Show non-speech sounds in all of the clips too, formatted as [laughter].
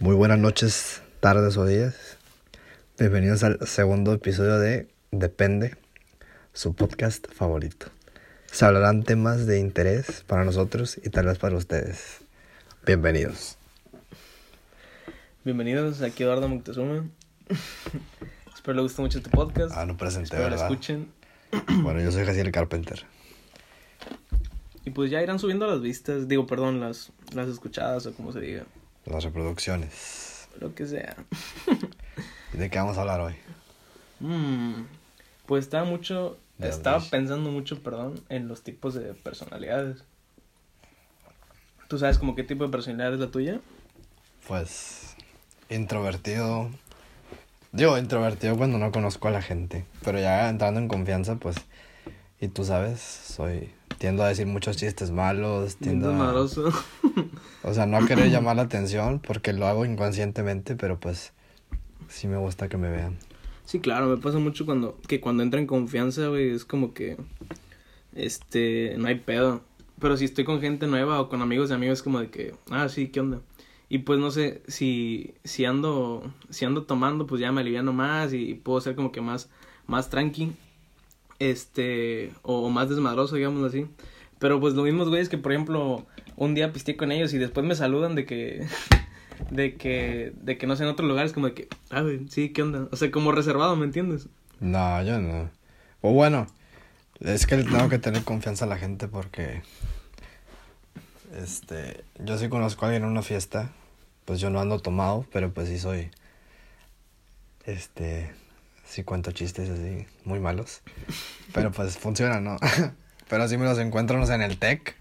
Muy buenas noches, tardes o días. Bienvenidos al segundo episodio de Depende, su podcast favorito. Se hablarán temas de interés para nosotros y tal vez para ustedes. Bienvenidos. Bienvenidos, aquí Eduardo Moctezuma. [laughs] Espero les guste mucho este podcast. Ah, no presenté, Espero lo ¿verdad? escuchen. [clears throat] Bueno, yo soy Jaciel Carpenter. Y pues ya irán subiendo las vistas, digo, perdón, las, las escuchadas o como se diga. Las reproducciones. Lo que sea. ¿Y [laughs] ¿De qué vamos a hablar hoy? Mm, pues estaba mucho, De estaba pensando mucho, perdón, en los tipos de personalidades. ¿Tú sabes como qué tipo de personalidad es la tuya? Pues introvertido. Digo, introvertido cuando no conozco a la gente. Pero ya entrando en confianza, pues. Y tú sabes, soy. Tiendo a decir muchos chistes malos. Tiendo a. [laughs] O sea, no a querer [clears throat] llamar la atención porque lo hago inconscientemente, pero pues. Sí me gusta que me vean. Sí, claro, me pasa mucho cuando, que cuando entra en confianza, güey, es como que, este, no hay pedo. Pero si estoy con gente nueva o con amigos de amigos, es como de que, ah, sí, ¿qué onda? Y pues no sé, si, si ando, si ando tomando, pues ya me aliviano más y puedo ser como que más, más tranqui, este, o, más desmadroso, digamos así. Pero pues lo mismo, güey, es que, por ejemplo, un día pisté con ellos y después me saludan de que, [laughs] de que, de que no sé, en otros lugares, como de que, ah, güey, sí, ¿qué onda? O sea, como reservado, ¿me entiendes? No, yo no. O bueno, es que tengo que tener confianza a la gente porque. Este. Yo sí conozco a alguien en una fiesta. Pues yo no ando tomado, pero pues sí soy. Este. Sí cuento chistes así, muy malos. [laughs] Pero pues funciona, ¿no? [laughs] pero si me los encuentro, no sé, en el tech.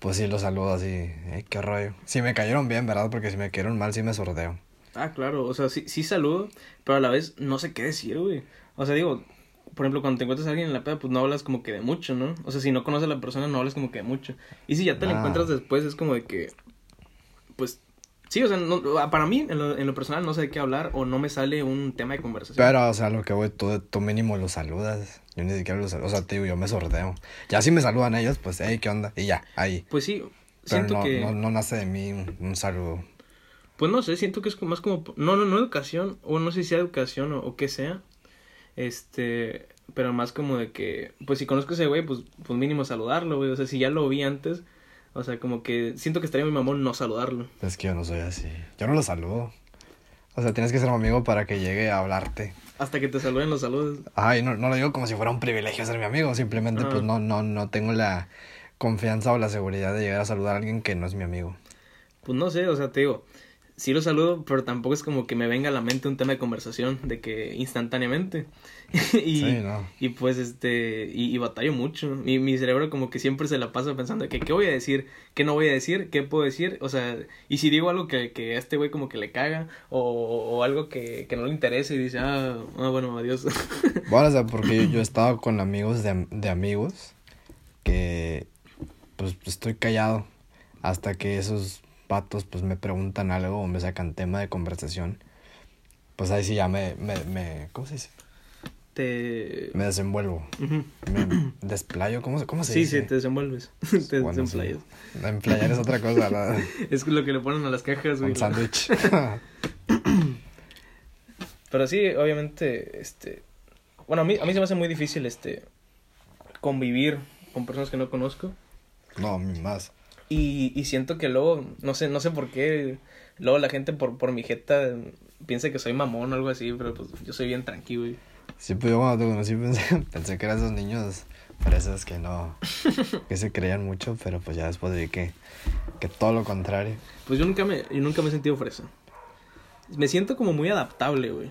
Pues sí los saludo así. "Ey, qué rollo. Si me cayeron bien, ¿verdad? Porque si me cayeron mal, sí me sordeo. Ah, claro, o sea, sí, sí saludo, pero a la vez no sé qué decir, güey. O sea, digo, por ejemplo, cuando te encuentras a alguien en la peda, pues no hablas como que de mucho, ¿no? O sea, si no conoces a la persona, no hablas como que de mucho. Y si ya te la Ah. encuentras después, es como de que, sí, o sea, no, para mí, en lo, en lo personal, no sé de qué hablar o no me sale un tema de conversación. Pero, o sea, lo que voy, tú, tú mínimo los saludas. Yo ni siquiera los saludo. O sea, te digo, yo me sordeo. Ya si me saludan ellos, pues, hey, ¿qué onda? Y ya, ahí. Pues sí, Pero siento no, que... no, no nace de mí un, un saludo. Pues no sé, siento que es más como, no, no, no educación, o no sé si sea educación o, o qué sea, este, pero más como de que, pues si conozco a ese güey, pues, pues mínimo saludarlo, güey, o sea, si ya lo vi antes, o sea, como que siento que estaría mi mamón no saludarlo. Es que yo no soy así. Yo no los saludo. O sea, tienes que ser mi amigo para que llegue a hablarte. Hasta que te saluden los saludos. Ay, no, no lo digo como si fuera un privilegio ser mi amigo. Simplemente, Ah. pues, no, no, no tengo la confianza o la seguridad de llegar a saludar a alguien que no es mi amigo. Pues no sé, o sea, te digo, sí lo saludo, pero tampoco es como que me venga a la mente un tema de conversación, de que instantáneamente. [laughs] y, Sí, no. y pues este, y, y batallo mucho. Mi, mi cerebro como que siempre se la pasa pensando que qué voy a decir, qué no voy a decir, qué puedo decir, o sea, y si digo algo que, que a este güey como que le caga, o, o algo que, que no le interese y dice, ah, ah, bueno, adiós. [laughs] Bueno, o sea, porque yo, yo he estado con amigos de, de amigos que pues estoy callado hasta que esos patos pues me preguntan algo o me sacan tema de conversación. Pues ahí sí ya me, me, me ¿cómo se dice? te... Me desenvuelvo. Me desplayo, ¿cómo cómo se Sí, dice? sí, te desenvuelves, [laughs] te Bueno, sí. Emplayar es otra cosa, ¿verdad? [laughs] Es lo que le ponen a las cajas, güey. Un sándwich. [coughs] Pero sí, obviamente, este... Bueno, a mí, a mí se me hace muy difícil, este... Convivir con personas que no conozco. no, más. Y, y siento que luego, no sé, no sé por qué, luego la gente por, por mi jeta piensa que soy mamón o algo así, pero pues yo soy bien tranquilo, güey. Sí, pues yo cuando te conocí pensé, [laughs] pensé que eran esos niños fresas que no, [laughs] que se creían mucho, pero pues ya después vi que, que todo lo contrario. Pues yo nunca me, yo nunca me he sentido fresa. Me siento como muy adaptable, güey.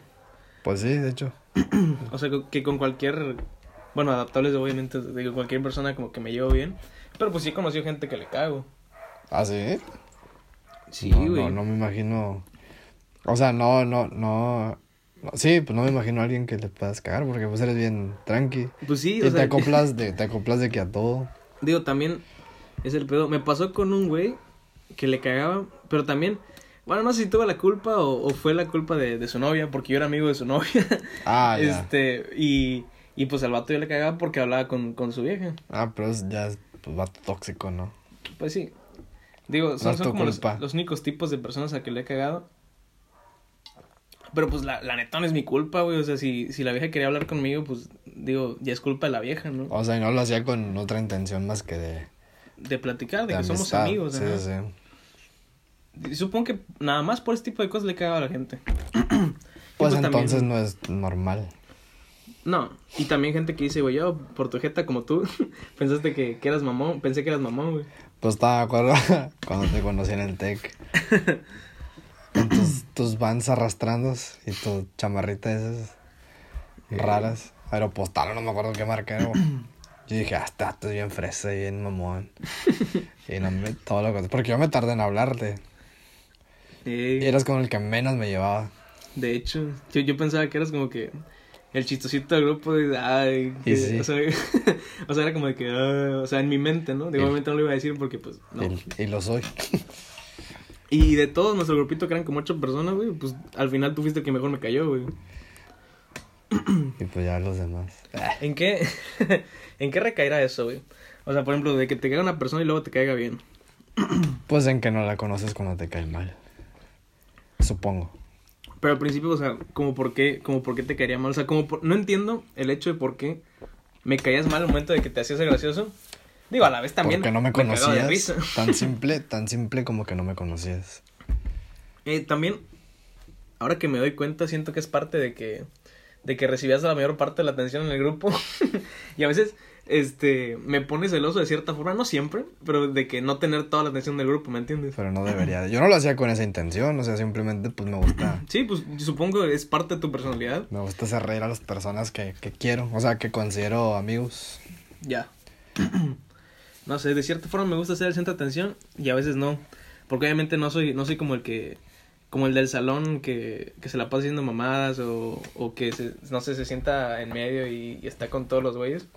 Pues sí, de hecho. [clears throat] O sea, que con cualquier, bueno, adaptables obviamente, digo, cualquier persona como que me llevo bien. Pero pues sí he conocido gente que le cago. ¿Ah, sí? Sí, no, güey. no, no me imagino. O sea, no, no, no. Sí, pues no me imagino a alguien que le puedas cagar porque pues eres bien tranqui. Pues sí, y o te sea, acoplas [laughs] de, te acoplas de que a todo. Digo, también es el pedo. Me pasó con un güey que le cagaba, pero también, bueno, no sé si tuvo la culpa o, o fue la culpa de, de su novia, porque yo era amigo de su novia. [laughs] Ah, ya. este, y, y pues al vato yo le cagaba porque hablaba con, con su vieja. Ah, pero es- ya pues, vato tóxico, ¿no? Pues sí. Digo, son, son como los, únicos tipos de personas a que le he cagado. Pero pues la, la neta no es mi culpa, güey. O sea, si, si la vieja quería hablar conmigo, pues digo, ya es culpa de la vieja, ¿no? O sea, y no lo hacía con otra intención más que de, De platicar, de, de que somos amigos, Sí, sí. Y Supongo que nada más por ese tipo de cosas le he cagado a la gente. [clears throat] Pues, también- entonces no es normal. No, y también gente que dice, güey, yo por tu jeta como tú, [laughs] pensaste que, que eras mamón, pensé que eras mamón, güey. Pues estaba de acuerdo [laughs] cuando te conocí en el TEC. [laughs] Con tus, tus vans arrastrandos y tu chamarrita esas raras. Aeropostal, no me acuerdo qué marca era. güey. Yo dije, ah, este vato es bien fresa y bien mamón. Y no me, todo lo que... Porque yo me tardé en hablarte. Eh, Y eras como el que menos me llevaba. De hecho, yo, yo pensaba que eras como que el chistosito del grupo de, ay, que- sí. o, sea, [laughs] o sea, era como de que, ah, o sea, en mi mente, ¿no? De momento no lo iba a decir porque, pues, no. Y, y lo soy. Y de todos nuestro grupito, que eran como ocho personas, güey, pues, al final tú fuiste el que mejor me cayó, güey. Y pues ya los demás. [laughs] ¿En qué, [laughs] en qué recaerá eso, güey? O sea, por ejemplo, de que te caiga una persona y luego te caiga bien. Pues en que no la conoces cuando te cae mal. Supongo. Pero al principio, o sea, como por qué, como por qué te caería mal. O sea, como por- no entiendo el hecho de por qué me caías mal al momento de que te hacías gracioso. Digo, a la vez también. Porque no me de conocías. risa. Tan [laughs] simple, tan simple como que no me conocías. Eh, también, ahora que me doy cuenta, siento que es parte de que, de que recibías la mayor parte de la atención en el grupo. [laughs] y a veces, este, me pone celoso de cierta forma, no siempre, pero de que no tener toda la atención del grupo, ¿me entiendes? Pero no debería. Yo no lo hacía con esa intención. O sea, simplemente pues me gusta. [clears throat] Sí, pues supongo que es parte de tu personalidad. Me gusta hacer reír a las personas que, que quiero. O sea, que considero amigos. Ya. [clears throat] no sé, de cierta forma me gusta ser el centro de atención y a veces no. Porque obviamente no soy, no soy como el que, como el del salón que, que se la pasa haciendo mamadas o, o que se, no sé, se sienta en medio y, y está con todos los güeyes.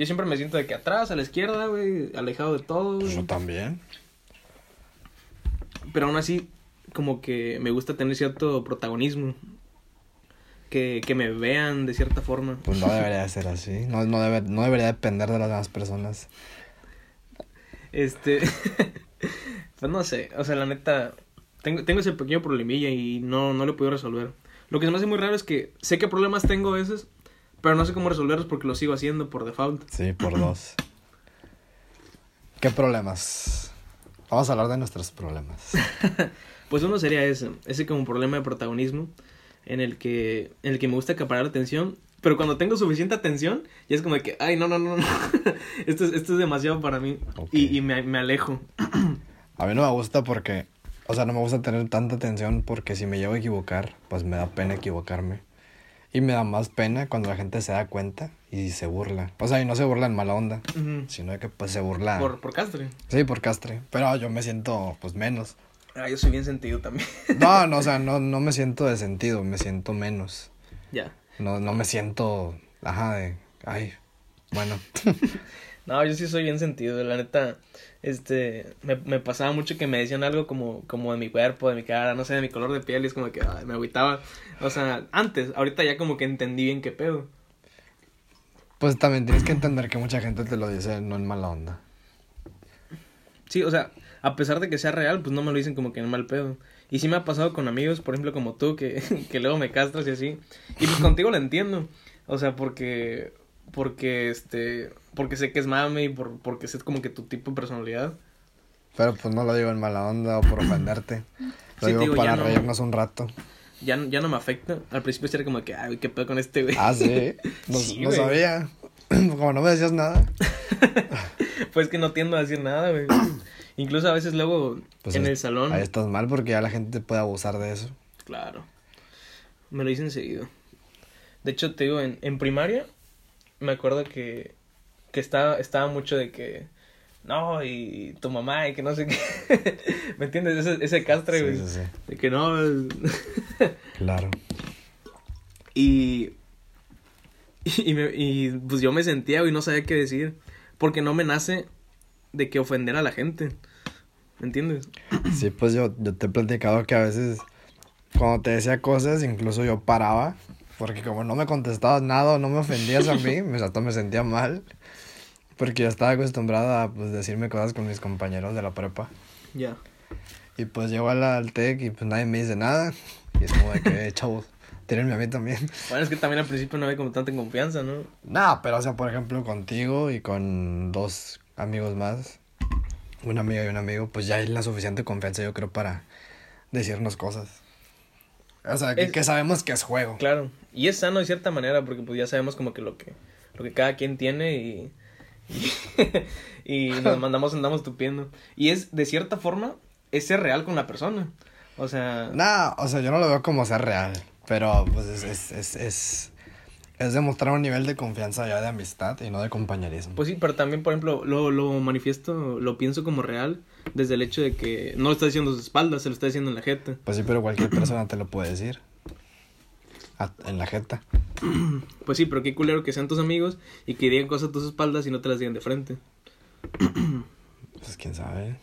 Yo siempre me siento de que atrás, a la izquierda, güey, alejado de todo, Pues güey. yo también. Pero aún así, como que me gusta tener cierto protagonismo. Que, que me vean de cierta forma. Pues no [laughs] debería de ser así. No, no, debe, no debería depender de las demás personas. Este. [laughs] pues no sé. O sea, la neta. Tengo, tengo ese pequeño problemilla y no, no lo he podido resolver. Lo que se me hace muy raro es que sé qué problemas tengo a veces, pero no sé cómo resolverlos porque lo sigo haciendo por default. Sí, por [clears throat] dos. ¿Qué problemas? Vamos a hablar de nuestros problemas. [laughs] Pues uno sería ese, ese como problema de protagonismo, en el que, en el que me gusta acaparar la atención, pero cuando tengo suficiente atención, ya es como de que, ay, no, no, no, no, [laughs] esto es, esto es demasiado para mí, y, y me, me alejo. [clears throat] A mí no me gusta porque, o sea, no me gusta tener tanta atención porque si me llevo a equivocar, pues me da pena equivocarme. Y me da más pena cuando la gente se da cuenta y se burla. O sea, y no se burla en mala onda, Ujú. sino que pues se burla. Por, por castre. Sí, por castre. Pero yo me siento pues menos. Ah, yo soy bien sentido también. No, [laughs] no, o sea, no, no me siento de sentido, me siento menos. ya. No, no me siento, ajá, de, ay, bueno. [laughs] No, yo sí soy bien sentido, la neta. Este, me, me pasaba mucho que me decían algo como, como de mi cuerpo, de mi cara, no sé, de mi color de piel, y es como que ay, me agüitaba. O sea, antes, ahorita ya como que entendí bien qué pedo. Pues también tienes que entender que mucha gente te lo dice no en mala onda. Sí, o sea, a pesar de que sea real, pues no me lo dicen como que en mal pedo. Y sí me ha pasado con amigos, por ejemplo, como tú, que, [laughs] que luego me castras y así. Y pues contigo lo entiendo. O sea, porque, porque, este, porque sé que es mame y por, porque sé como que tu tipo de personalidad. Pero pues no lo digo en mala onda o por ofenderte. Lo Sí, te digo digo, para ya no- reírnos un rato. Ya, no- ya no me afecta. Al principio era como que, ay, qué pedo con este güey. Ah, sí. [laughs] No, Sí, no güey. sabía. [clears throat] Como no me decías nada. [laughs] Pues que no tiendo a decir nada, güey. [clears throat] Incluso a veces luego Pues en el salón. Ahí estás mal porque ya la gente puede abusar de eso. Claro. Me lo dicen seguido. De hecho, te digo, en, en primaria me acuerdo que, que estaba, estaba mucho de que, no, y tu mamá, y que no sé qué. [laughs] ¿Me entiendes? Ese, ese castre, güey. Sí, sí, sí. De que no. [laughs] Claro. y, y, me- y pues yo me sentía, güey, no sabía qué decir. Porque no me nace de que ofender a la gente. ¿Me entiendes? [clears throat] Sí, pues yo, yo te he platicado que a veces cuando te decía cosas, incluso yo paraba. Porque como no me contestabas nada no me ofendías a mí, [laughs] me, hasta me sentía mal. Porque yo estaba acostumbrado a pues, decirme cosas con mis compañeros de la prepa. Ya. Y pues llego al, al TEC y pues nadie me dice nada. Y es como de que, "Eh, chavos, tírenme a mí también. [laughs] Bueno, es que también al principio no había como tanta confianza, ¿no? Nah, pero o sea, por ejemplo, contigo y con dos amigos más, una amiga y un amigo, pues ya hay la suficiente confianza, yo creo, para decirnos cosas. O sea, que, Es- que sabemos que es juego. Claro. Y es sano de cierta manera porque pues ya sabemos como que lo que, lo que cada quien tiene y... Y, [laughs] y nos [laughs] mandamos, andamos tupiendo. Y es, de cierta forma, es ser real con la persona. O sea... Nah, o sea, yo no lo veo como ser real, pero pues es, es, es, es, es demostrar un nivel de confianza ya de amistad y no de compañerismo. Pues sí, pero también, por ejemplo, lo, lo manifiesto, lo pienso como real desde el hecho de que no lo está diciendo a sus espaldas, se lo está diciendo en la jeta. Pues sí, pero cualquier persona te lo puede decir. A- en la jeta. [clears throat] Pues sí, pero qué culero que sean tus amigos y que digan cosas a tus espaldas y no te las digan de frente. [clears throat] Pues quién sabe.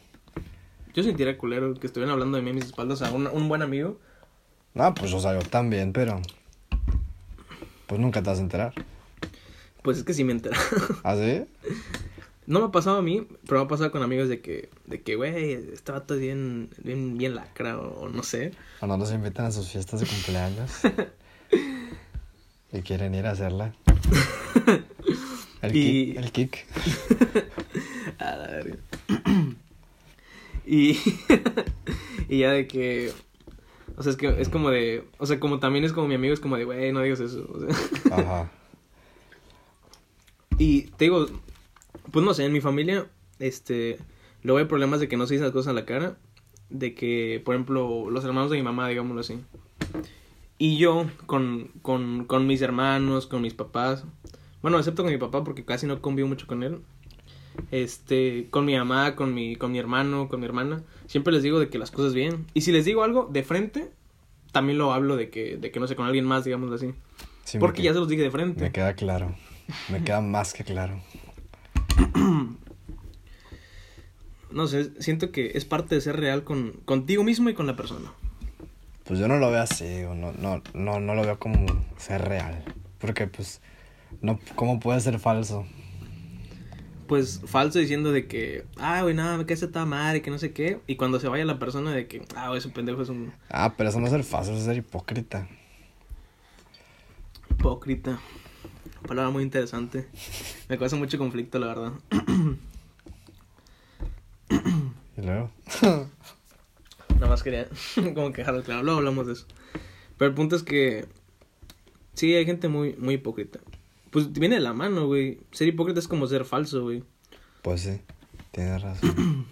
Yo sentiría culero que estuvieran hablando de mí a mis espaldas a un, un buen amigo. No, pues o sea, yo también, pero. Pues nunca te vas a enterar. Pues es que sí me entera. ¿Ah, sí? [laughs] No me ha pasado a mí, pero me ha pasado con amigos de que, de que, güey, este vato es bien, bien, bien lacra o, o no sé. O no nos invitan a sus fiestas de cumpleaños. y quieren ir a hacerla. El, [laughs] Y- kick, el kick. [laughs] A la verga. y, [laughs] y ya de que, o sea, es que es como de, o sea, como también es como mi amigo, es como de, güey, no digas eso. o sea. Ajá. Y te digo, pues no sé, en mi familia, este, luego hay problemas de que no se dicen las cosas a la cara, de que, por ejemplo, los hermanos de mi mamá, digámoslo así. Y yo, con, con, con mis hermanos, con mis papás, bueno, excepto con mi papá porque casi no convivo mucho con él, este, con mi mamá, con mi, con mi hermano, con mi hermana, siempre les digo de que las cosas bien. Y si les digo algo de frente, también lo hablo de que, de que no sé, con alguien más, digámoslo así. Sí, porque que- ya se los dije de frente. Me queda claro. Me queda más que claro. [clears throat] No sé, siento que es parte de ser real con contigo mismo y con la persona. Pues yo no lo veo así, no, no, no, no lo veo como ser real. Porque pues, no, ¿cómo puede ser falso? Pues falso diciendo de que, ah, güey, nada, me quedé esta madre, que no sé qué. Y cuando se vaya la persona de que, ah, güey, ese pendejo es un Ah, pero eso no es ser falso, eso es ser hipócrita. hipócrita. Palabra muy interesante. Me causa mucho conflicto, la verdad. Y luego, Nada más quería [laughs] como que dejarlo claro. Luego hablamos de eso. Pero el punto es que sí, hay gente muy, muy hipócrita. Pues viene de la mano, güey. Ser hipócrita es como ser falso, güey. pues sí, tienes razón.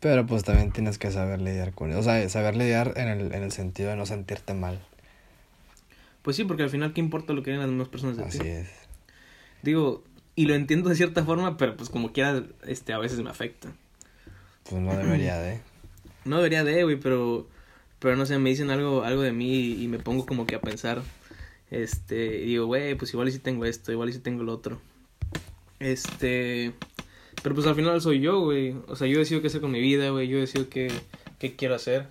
Pero pues también tienes que saber lidiar con eso. O sea, saber lidiar en el, en el sentido de no sentirte mal. Pues sí, porque al final, ¿qué importa lo que digan las demás personas de Así ti? es. Digo, y lo entiendo de cierta forma, pero pues como quiera, este, a veces me afecta. Pues no debería de. [clears throat] No debería de, güey, pero, pero no sé, me dicen algo, algo de mí y, y me pongo como que a pensar, este, y digo, güey, pues igual y si tengo esto, igual y si tengo lo otro. Este, pero pues al final soy yo, güey, o sea, yo decido qué hacer con mi vida, güey, yo decido qué, qué quiero hacer.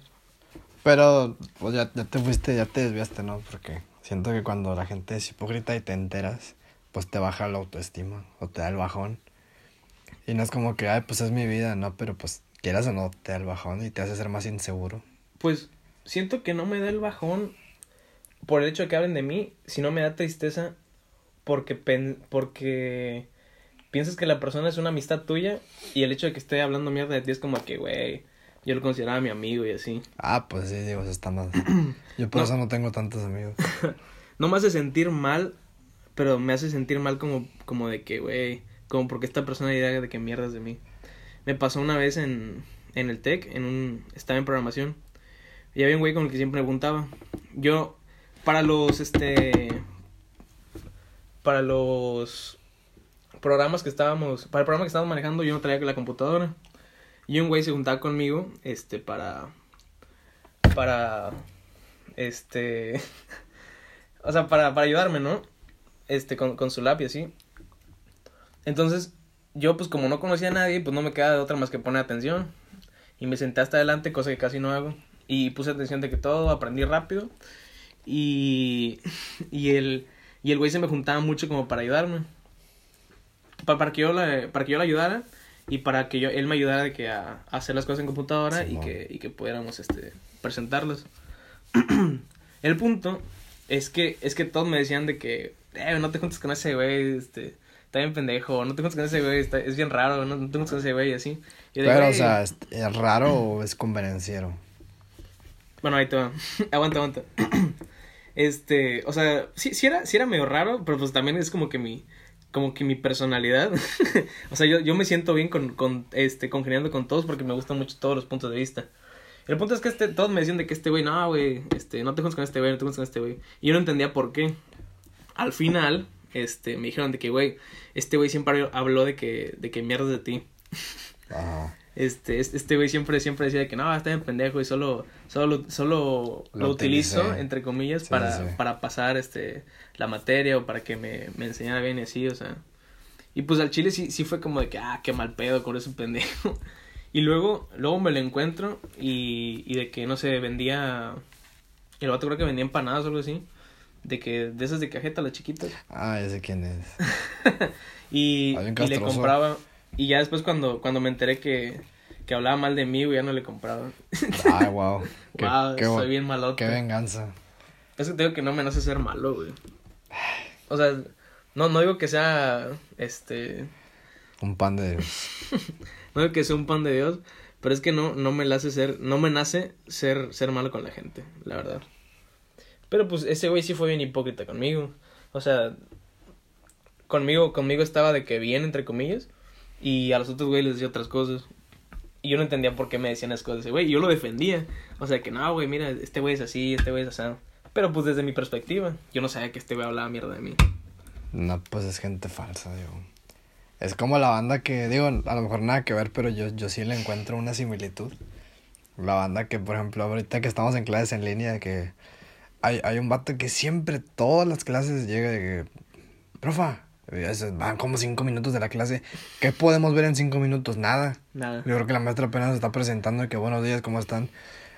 Pero pues ya, ya te fuiste, ya te desviaste, ¿no? Porque siento que cuando la gente es hipócrita y te enteras, pues te baja la autoestima o te da el bajón. Y no es como que, ay, pues es mi vida, ¿no? Pero pues quieras o no, te da el bajón y te hace ser más inseguro. Pues siento que no me da el bajón por el hecho de que hablen de mí, sino me da tristeza porque pen- porque piensas que la persona es una amistad tuya y el hecho de que esté hablando mierda de ti es como que, güey, yo lo consideraba mi amigo y así. Ah, pues sí, digo, eso está más. Yo por No. eso no tengo tantos amigos. [laughs] No me hace sentir mal, pero me hace sentir mal como, como de que, güey, como porque esta persona diga de que mierdas de mí. Me pasó una vez en, en el TEC, en un, estaba en programación, y había un güey con el que siempre preguntaba. Yo, para los, este, para los programas que estábamos, para el programa que estábamos manejando, yo no traía la computadora. Y un güey se juntaba conmigo, este, para, para, este, [laughs] o sea, para, para ayudarme, ¿no? Este, con, con su lápiz, así. Entonces, yo, pues, como no conocía a nadie, pues no me quedaba de otra más que poner atención. Y me senté hasta adelante, cosa que casi no hago. Y puse atención de que todo, aprendí rápido. Y, [laughs] y el, y el güey se me juntaba mucho como para ayudarme. Pa- para, que yo la, para que yo la ayudara. Y para que yo, él me ayudara de que a, a hacer las cosas en computadora y Simón. que, y que pudiéramos este, presentarlas. [clears throat] el punto es que, es que todos me decían de que, eh, no te juntes con ese güey, este, está bien pendejo, no te juntes con ese güey, está, es bien raro, no, no te juntes con ese güey, y así. Y Pero, o "Güey". sea, ¿es, es raro o es convenenciero? Bueno, ahí te va. [laughs] aguanta, aguanta. [clears throat] Este, o sea, sí, sí era, sí era medio raro, pero pues también es como que mi, como que mi personalidad. [laughs] o sea, yo, yo me siento bien con, con, este, congeniando con todos porque me gustan mucho todos los puntos de vista. El punto es que este, todos me decían de que este güey, no, güey, este, no te juntes con este güey, no te juntes con este güey. Y yo no entendía por qué. Al final, este, me dijeron de que, güey, este güey siempre habló de que, de que mierdas de ti. Ajá. Este, este güey siempre, siempre decía que no, está bien pendejo y solo, solo, solo lo, Lo utilizo, entre comillas, Sí, para, sí. para pasar este, la materia o para que me, me enseñara bien y así, o sea. Y pues al chile sí, sí fue como de que, ah, qué mal pedo con ese pendejo. [laughs] Y luego, luego me lo encuentro y, y de que, no sé, vendía, el vato creo que vendía empanadas o algo así. De que, de esas de cajeta, las chiquitas. Ah, sé quién es. [laughs] Y, y le compraba. Y ya después cuando, cuando me enteré que, que hablaba mal de mí, güey, ya no le compraba. Ay, wow. Qué, Wow, qué, soy bien malote. qué venganza. Es que tengo que no me nace ser malo, güey. O sea, no, no digo que sea, este, Un pan de Dios. [laughs] no digo que sea un pan de Dios, pero es que no, no me nace ser, no me nace ser, ser malo con la gente, la verdad. Pero pues ese güey sí fue bien hipócrita conmigo. O sea, conmigo, conmigo estaba de que bien, entre comillas, y a los otros güeyes les decía otras cosas. Y yo no entendía por qué me decían esas cosas ese güey. Yo lo defendía. O sea, que no, güey, mira, este güey es así, este güey es así. Pero pues desde mi perspectiva, yo no sabía que este güey hablaba mierda de mí. No, pues es gente falsa, digo. Es como la banda que, digo, a lo mejor nada que ver, pero yo, yo sí le encuentro una similitud. La banda que, por ejemplo, ahorita que estamos en clases en línea, que hay, hay un vato que siempre, todas las clases llega de que, profa, y van como cinco minutos de la clase. ¿Qué podemos ver en cinco minutos? Nada. Nada. Yo creo que la maestra apenas está presentando de que buenos días, ¿cómo están?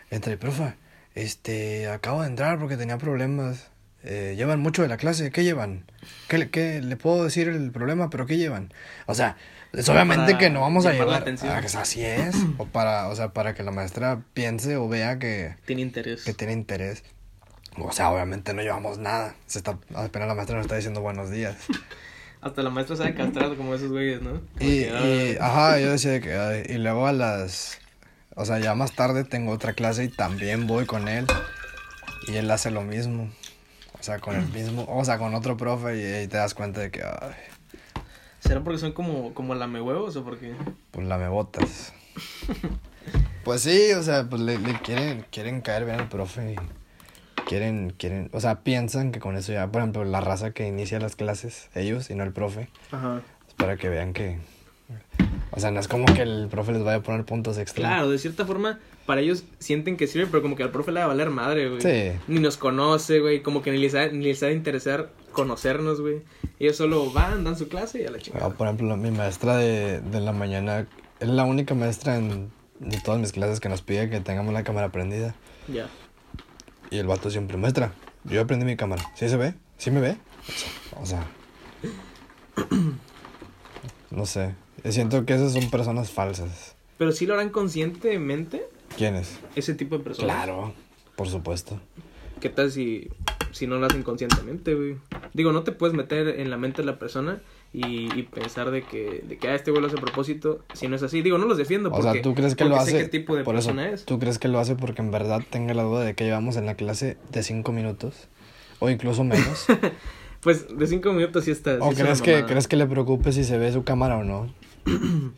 Entre, profa, este, acabo de entrar porque tenía problemas. Eh, llevan mucho de la clase, ¿qué llevan? ¿Qué, le- qué le puedo decir el problema, pero qué llevan? O sea, es obviamente Para que no vamos a la llevar. atención. Ah, pues así es. o para, o sea, para que la maestra piense o vea que, Tiene interés. que tiene interés. O sea, obviamente no llevamos nada. Se está, apenas la maestra nos está diciendo buenos días. [laughs] Hasta la maestra sabe castrar como esos güeyes, ¿no? Como Y, que, y ah, ajá, yo decía que, y luego a las, o sea, ya más tarde tengo otra clase y también voy con él y él hace lo mismo, o sea, con el mismo, o sea, con otro profe y ahí te das cuenta de que, ay, ¿Será porque son como, como lamehuevos o porque...? pues la me botas. [laughs] Pues sí, o sea, pues le, le quieren, quieren caer bien al profe y quieren, quieren, o sea, piensan que con eso ya, por ejemplo, la raza que inicia las clases, ellos y no el profe, Ajá. es para que vean que, o sea, no es como que el profe les vaya a poner puntos extra. Claro, de cierta forma, para ellos sienten que sirve, pero como que al profe le va a valer madre, güey. Sí. Ni nos conoce, güey, como que ni les ha, ni les ha de interesar conocernos, güey. Ellos solo van, dan su clase y a la Ah, chingada. por ejemplo, mi maestra de, de la mañana es la única maestra en, de todas mis clases que nos pide que tengamos la cámara prendida. Ya. Y el vato siempre, maestra, yo ya prendí mi cámara. ¿Sí se ve? ¿Sí me ve? O sea, [clears throat] no sé. Siento que esas son personas falsas. Pero sí lo harán conscientemente ¿Quiénes? ese tipo de personas. Claro, por supuesto. ¿Qué tal si, si no lo hacen conscientemente, güey? Digo, no te puedes meter en la mente de la persona y, y pensar de que, de que ah, este güey lo hace a propósito, si no es así. Digo, no los defiendo O porque, sea, ¿tú crees que lo hace? qué tipo de por eso, persona es. ¿tú crees que lo hace porque en verdad tenga la duda de que llevamos en la clase de cinco minutos? O incluso menos. [laughs] Pues de cinco minutos sí está. ¿O sí crees que, crees que le preocupe si se ve su cámara o no? [clears throat]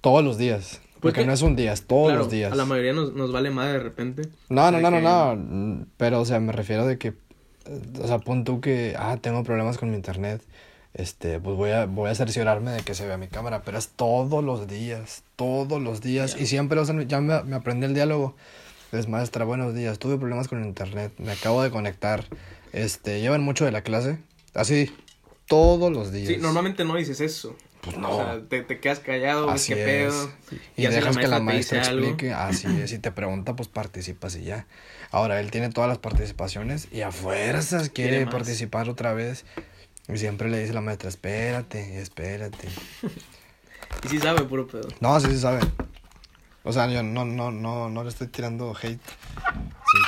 todos los días. Porque que- no es un día, es todos Claro, los días. A la mayoría nos, nos vale madre de repente. No, no, no, no, que- no. mm, Pero, o sea, me refiero de que. eh, O sea, pon tú que. Ah, tengo problemas con mi internet. Este, pues voy a, voy a cerciorarme de que se vea mi cámara. Pero es todos los días. Todos los días. Ya. Y siempre, o sea, ya me, me aprendí el diálogo. Es maestra, buenos días. Tuve problemas con el internet. Me acabo de conectar. Este, llevan mucho de la clase. Así, todos los días. Sí, normalmente no dices eso. Pues O no. sea, te, te quedas callado, ves Así qué pedo. Y, dejas que la maestra algo. explique. Así es. Y te pregunta, pues participas y ya. Ahora, él tiene todas las participaciones y a fuerzas quiere participar otra vez. Y siempre le dice la maestra, espérate, espérate. [laughs] Y sí sabe, puro pedo. No, sí, sí sabe. O sea, yo no, no, no, no le estoy tirando hate.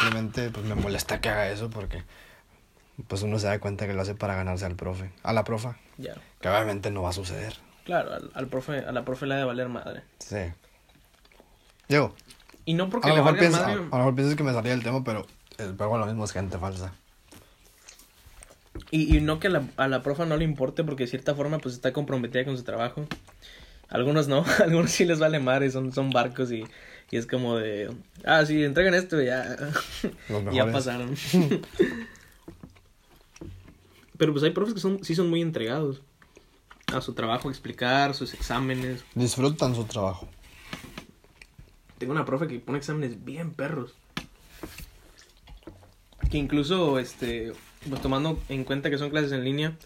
Simplemente, pues me molesta que haga eso porque, pues uno se da cuenta que lo hace para ganarse al profe, a la profa. Ya. Que obviamente no va a suceder. Claro, al, al profe, a la profe le ha de valer madre. Sí. Diego, Y no porque a lo, mejor valga piensas, a, lo mejor piensas que me salía del tema, pero el pero lo mismo es gente falsa. Y, y no que a la, a la profa no le importe porque de cierta forma pues está comprometida con su trabajo. Algunos no, [laughs] algunos sí les vale madre, son, son barcos y, y es como de, ah, sí, entregan esto y ya, [laughs] ya pasaron. [laughs] Pero pues hay profes que son, sí son muy entregados a su trabajo, a explicar sus exámenes. Disfrutan su trabajo. Tengo una profe que pone exámenes bien perros. Que incluso, este, pues tomando en cuenta que son clases en línea,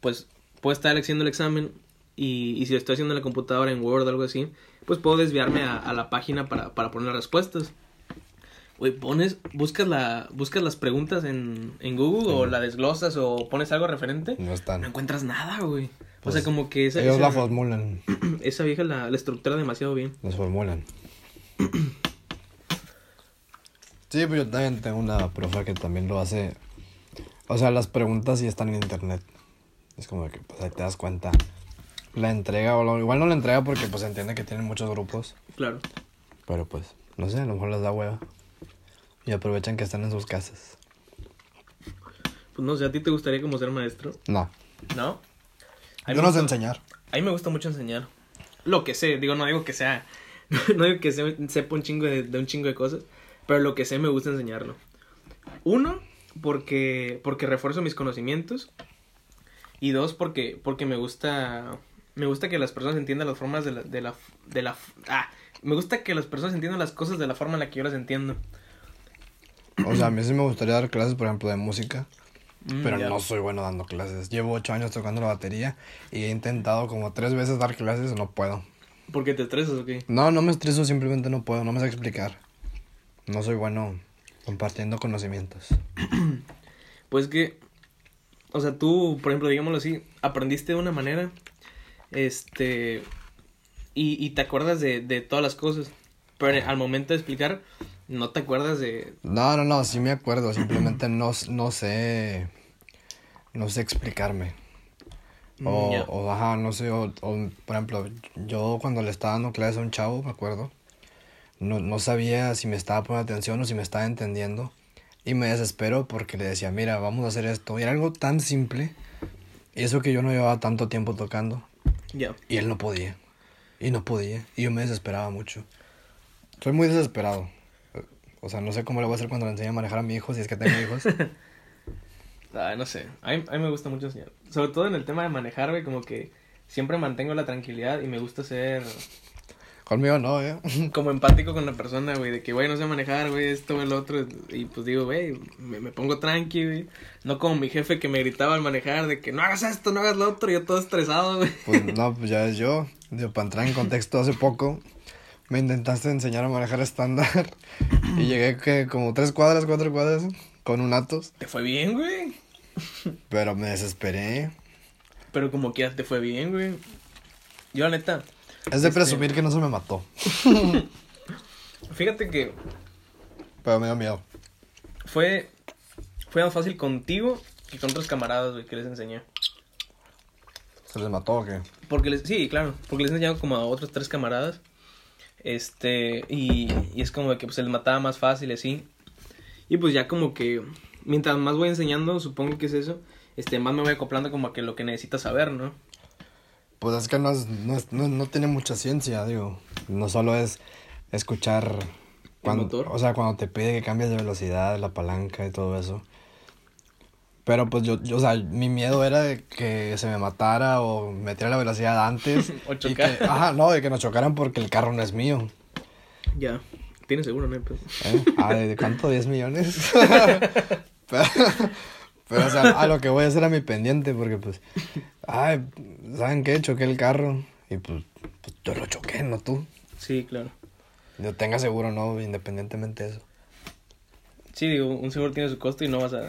pues puedo estar haciendo el examen y, y si lo estoy haciendo en la computadora en Word o algo así, pues puedo desviarme a, a la página para, para poner las respuestas. Güey, pones, buscas la, buscas las preguntas en, en Google o la desglosas o pones algo referente, No no están. encuentras nada, güey. o Pues, sea, como que esa, Ellos esa, la formulan. [clears throat] esa vieja la, la estructura demasiado bien. Los formulan. [clears throat] Sí, pues yo también tengo una profa que también lo hace. O sea, las preguntas sí están en internet. Es como que pues ahí te das cuenta. La entrega, o lo- igual no la entrega porque pues entiende que tienen muchos grupos. Claro. Pero pues, no sé, a lo mejor les da hueva. Y aprovechan que están en sus casas. Pues no sé, ¿a ti te gustaría como ser maestro? No, ¿No? A mí yo me no sé gusta- enseñar. A mí me gusta mucho enseñar. Lo que sé, digo, no digo que sea. [laughs] No digo que se- sepa un chingo de, de un chingo de cosas. Pero lo que sé me gusta enseñarlo. Uno, porque, porque refuerzo mis conocimientos. Y dos, porque, porque me gusta. Me gusta que las personas entiendan las formas de la, de la, de la. Ah, me gusta que las personas entiendan las cosas de la forma en la que yo las entiendo. O sea, a mí sí me gustaría dar clases, por ejemplo, de música. Mm, Pero no soy bueno dando clases. Llevo ocho años tocando la batería y he intentado como tres veces dar clases, no puedo. ¿Por qué te estresas o qué? No, no me estreso, simplemente no puedo, no me sé explicar. No soy bueno compartiendo conocimientos. [clears throat] Pues que, o sea, tú, por ejemplo, digámoslo así, aprendiste de una manera, este, y, y te acuerdas de, de todas las cosas, pero al momento de explicar, no te acuerdas de... No, no, no, sí me acuerdo, simplemente no, no sé, no sé explicarme. O, Mm, ya. o ajá, no sé, o, o, por ejemplo, yo cuando le estaba dando clases a un chavo, me acuerdo, no, no sabía si me estaba poniendo atención o si me estaba entendiendo. Y me desespero porque le decía, mira, vamos a hacer esto. Y era algo tan simple. Y eso que yo no llevaba tanto tiempo tocando. Ya. Y él no podía. Y no podía. Y yo me desesperaba mucho. Soy muy desesperado. O sea, no sé cómo le voy a hacer cuando le enseñe a manejar a mi hijo, si es que tengo hijos. [laughs] Ah, no sé, a mí, a mí me gusta mucho enseñar. Sobre todo en el tema de manejar, güey, como que siempre mantengo la tranquilidad y me gusta ser Conmigo no, ¿eh? [laughs] como empático con la persona, güey, de que, güey, no sé manejar, güey, esto, el otro, y pues digo, güey, me, me pongo tranqui, güey. No como mi jefe que me gritaba al manejar de que no hagas esto, no hagas lo otro, yo todo estresado, güey. Pues no, [laughs] pues ya es yo. Digo, para entrar en contexto, hace poco me intentaste enseñar a manejar estándar. Y llegué que como tres cuadras, cuatro cuadras con un Atos. Te fue bien, güey. Pero me desesperé. Pero como que ya te fue bien, güey. Yo, la neta, Es de Este- presumir que no se me mató. fíjate que Pero me dio miedo. fue, fue más fácil contigo que con otros camaradas, güey, que les enseñé. ¿Se les mató o qué? Porque les, sí, claro, porque les he enseñado como a otros tres camaradas. Este, y, y es como de que pues, se les mataba más fácil así. Y pues ya como que, mientras más voy enseñando, supongo que es eso, este, más me voy acoplando como a que lo que necesitas saber, ¿no? Pues es que no, es, no, es- no, no tiene mucha ciencia, digo. No solo es escuchar cuando, motor? o sea, cuando te pide que cambies de velocidad, la palanca y todo eso. Pero pues yo, yo, o sea, mi miedo era de que se me matara o metiera la velocidad antes. [laughs] O y chocar. que, ajá, no, de que nos chocaran porque el carro no es mío. Ya, tienes seguro, ¿no? hay pedo? ¿eh? Ah, ¿de cuánto? ¿10 millones? pero, [laughs] [laughs] pero, o sea, a lo que voy a hacer a mi pendiente porque pues, ay, ¿saben qué? Choqué el carro y pues, pues yo lo choqué, no tú. Sí, claro. Yo tenga seguro, no, independientemente de eso. Sí, digo, un seguro tiene su costo y no vas a...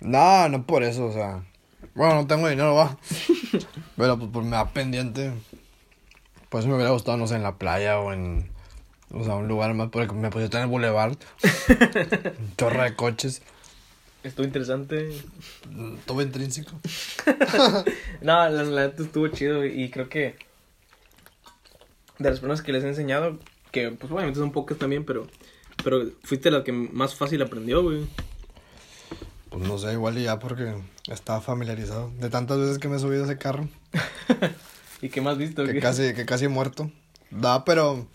No, no por eso, o sea. Bueno, no tengo dinero, va. [laughs] Pero pues, pues me da pendiente. Pues me hubiera gustado, no sé, en la playa o en. O sea, un lugar más. Porque me pusiste en el boulevard. un [laughs] chorro de coches. Estuvo interesante. Todo intrínseco. [laughs] no, la, la neta estuvo chido y creo que de las personas que les he enseñado, que pues obviamente son pocas también, pero pero fuiste la que más fácil aprendió, güey. Pues no sé, igual y ya porque estaba familiarizado. De tantas veces que me he subido a ese carro. [laughs] ¿Y qué más visto? Que qué? casi, que casi he muerto. Da, pero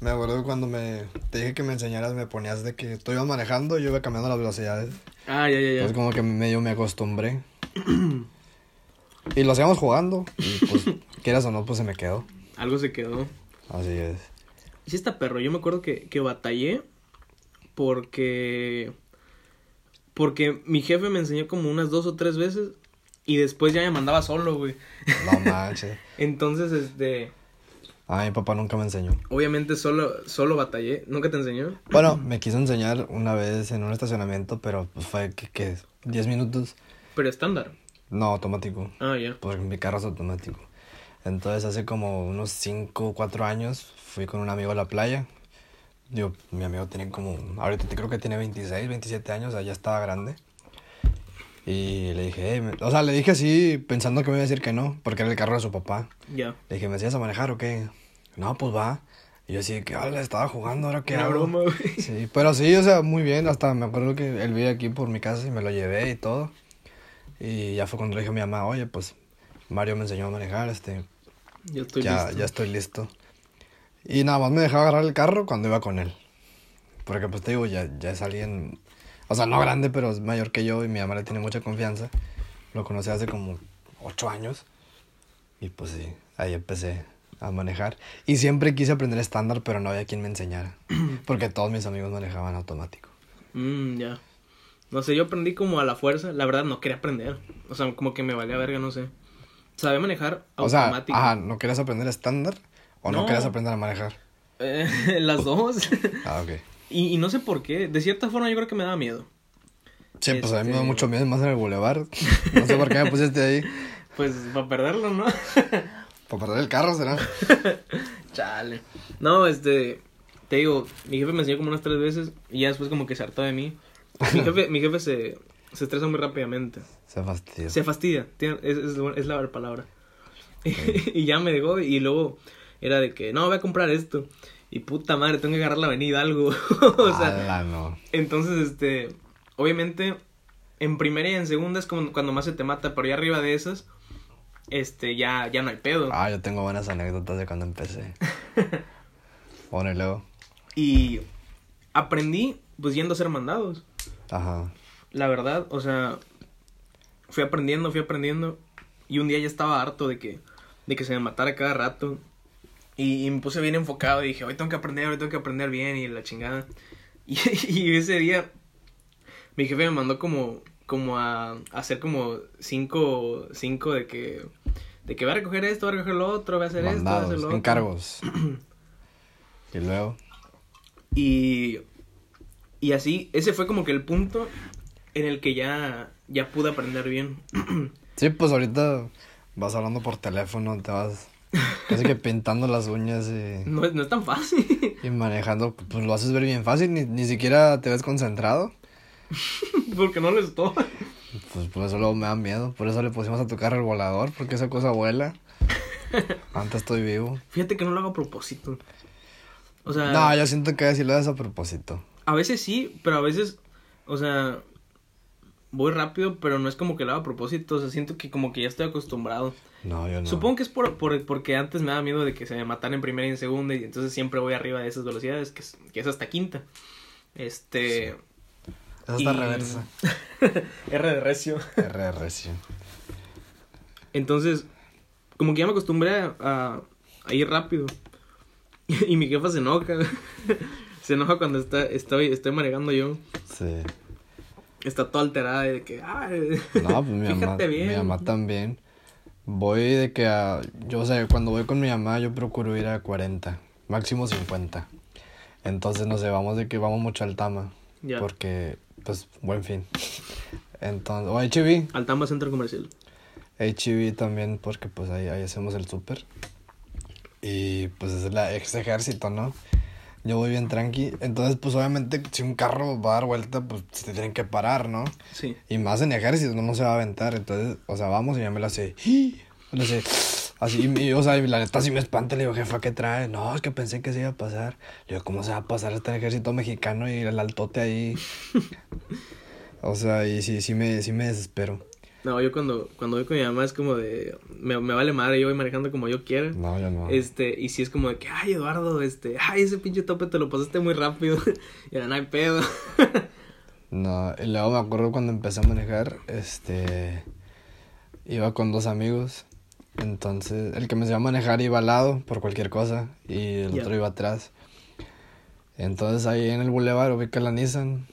me acuerdo cuando me te dije que me enseñaras, me ponías de que tú ibas manejando y yo iba cambiando las velocidades. Ah, ya, ya, ya. Entonces como que medio me acostumbré. y lo hacíamos jugando. Y pues, [laughs] quieras o no, pues se me quedó. Algo se quedó. Así es. Sí está perro. Yo me acuerdo que, que batallé porque... Porque mi jefe me enseñó como unas dos o tres veces y después ya me mandaba solo, güey. No manches. [laughs] Entonces, este... A mi papá nunca me enseñó. Obviamente solo, solo batallé. ¿Nunca te enseñó? Bueno, me quiso enseñar una vez en un estacionamiento, pero pues fue que, que 10 minutos. Pero estándar. No, automático. Ah, ya. Porque mi carro es automático. Entonces hace como unos 5 o 4 años fui con un amigo a la playa. Yo, mi amigo tiene como, ahorita te- creo que tiene 26, 27 años, o sea, ya estaba grande. Y le dije, o sea, le dije así pensando que me iba a decir que no, porque era el carro de su papá. Ya. Le dije, ¿me enseñas a manejar o qué? No, pues va. Y yo así, que le estaba jugando, ¿ahora qué hago? broma, güey. Sí, pero sí, o sea, muy bien. Hasta me acuerdo que él vive aquí por mi casa y me lo llevé y todo. Y ya fue cuando le dije a mi mamá, oye, pues Mario me enseñó a manejar, este, Yo estoy ya, listo. ya estoy listo. Y nada más me dejaba agarrar el carro cuando iba con él. Porque pues te digo, ya, ya es alguien, o sea, no grande, pero es mayor que yo y mi mamá le tiene mucha confianza. Lo conocí hace como ocho años. Y pues sí, ahí empecé a manejar. Y siempre quise aprender estándar, pero no había quien me enseñara. [clears throat] Porque todos mis amigos manejaban automático. Mm, ya. No sé, yo aprendí como a la fuerza. La verdad, no quería aprender. O sea, como que me valía verga, no sé. Sabía manejar O sea, automático. ajá, ¿no querías aprender estándar? ¿O no, No. querías aprender a manejar? Eh, [laughs] las dos. Ah, ok. y, y no sé por qué. De cierta forma, yo creo que me daba miedo. Sí, pues a mí me da Este- mucho miedo más en el boulevard. No sé por qué me pusiste ahí. [laughs] Pues para perderlo, ¿no? [laughs] Para perder el carro, ¿será? Chale. No, este. Te digo, mi jefe me enseñó como unas tres veces. Y ya después, como que se hartó de mí. Mi jefe, mi jefe se, se estresa muy rápidamente. Se fastidia. Se fastidia, tiene- es, es, es la palabra. y ya me dejó y luego era de que, no, voy a comprar esto. Y puta madre, tengo que agarrar la avenida algo. [laughs] o sea, Ala, no. entonces, este, obviamente, en primera y en segunda es como cuando más se te mata, pero ya arriba de esas, este, ya, ya no hay pedo. Ah, yo tengo buenas anécdotas de cuando empecé. [laughs] Bueno, y luego. Y aprendí, pues, yendo a hacer mandados. Ajá. La verdad, o sea, fui aprendiendo, fui aprendiendo. Y un día ya estaba harto de que, de que se me matara cada rato. Y, y me puse bien enfocado y dije, hoy tengo que aprender, hoy tengo que aprender bien y la chingada. [laughs] Y, y ese día mi jefe me mandó como, como a, a hacer como cinco, cinco de que, de que voy a recoger esto, voy a recoger lo otro, voy a hacer esto, voy a hacer Mandados, lo otro. encargos. [clears throat] y luego. Y, y así, ese fue como que el punto en el que ya, ya pude aprender bien. [clears throat] Sí, pues ahorita vas hablando por teléfono, te vas casi que pintando las uñas y, No, es- no es tan fácil. y manejando. Pues lo haces ver bien fácil, ni, ni siquiera te ves concentrado. [laughs] porque no lo estoy. Pues por eso luego me da miedo. Por eso le pusimos a tu carro el volador, porque esa cosa vuela. Antes estoy vivo. Fíjate que no lo hago a propósito. O sea, No, yo siento que si lo haces a propósito. a veces sí, pero a veces, o sea, voy rápido, pero no es como que lo hago a propósito. O sea, siento que como que ya estoy acostumbrado. No, yo no. Supongo que es por, por, porque antes me daba miedo de que se me mataran en primera y en segunda, y entonces siempre voy arriba de esas velocidades, que es, que es hasta quinta. Este. Esa está y- reversa. [laughs] R de recio. RR, sí. Entonces, como que ya me acostumbré a ir rápido. [laughs] Y mi jefa se enoja. [laughs] se enoja cuando está, estoy, estoy manejando yo. Sí. Está toda alterada de que, ay, No, pues mi [laughs] mamá, fíjate bien. mi mamá también. Voy de que a... Yo sé, cuando voy con mi mamá yo procuro ir a 40, máximo 50. Entonces, no sé, vamos de que vamos mucho al Tama. Ya. Porque, pues, buen fin. Entonces, o HB. Altamba Centro Comercial. HB también porque pues ahí, ahí hacemos el súper. Y pues es la ex ejército, ¿no? Yo voy bien tranqui. Entonces, pues obviamente, si un carro va a dar vuelta, pues se tienen que parar, ¿no? Sí. Y más en ejército, no, no se va a aventar. Entonces, o sea, vamos y ya me la hace. Me la hace. Así, y, o sea, y la neta sí me espanta. Le digo, jefa, ¿qué trae? No, es que pensé que se iba a pasar. Le digo, ¿cómo se va a pasar este ejército mexicano y el altote ahí? [laughs] o sea, y sí, sí me, sí me desespero. No, yo cuando, cuando voy con mi mamá es como de, me, me vale madre, yo voy manejando como yo quiera. No, yo no. Este, y si es como de que, ay, Eduardo, este, ay, ese pinche tope te lo pasaste muy rápido. [laughs] y ahora no hay pedo. [laughs] No, y luego me acuerdo cuando empecé a manejar, este, iba con dos amigos, entonces el que me enseñó a manejar iba al lado por cualquier cosa y el otro iba atrás. Entonces ahí en el bulevar ubica la Nissan.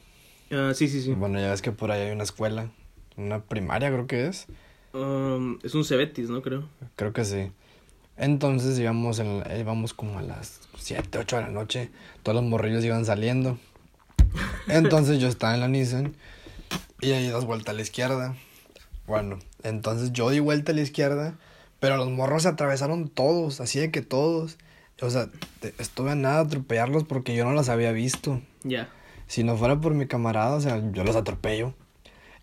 Ah, sí, sí, sí. Bueno, ya ves que por ahí hay una escuela, una primaria creo que es, Um, es un Cebetis, ¿no? Creo. creo que sí. Entonces íbamos, en la- íbamos como a las 7, 8 de la noche, todos los morrillos iban saliendo. Entonces yo estaba en la Nissan y ahí das vuelta a la izquierda. Bueno, entonces yo di vuelta a la izquierda, pero los morros se atravesaron todos, así de que todos. O sea, estuve a nada de atropellarlos porque yo no los había visto. Ya. Si no fuera por mi camarada, o sea, yo los atropello.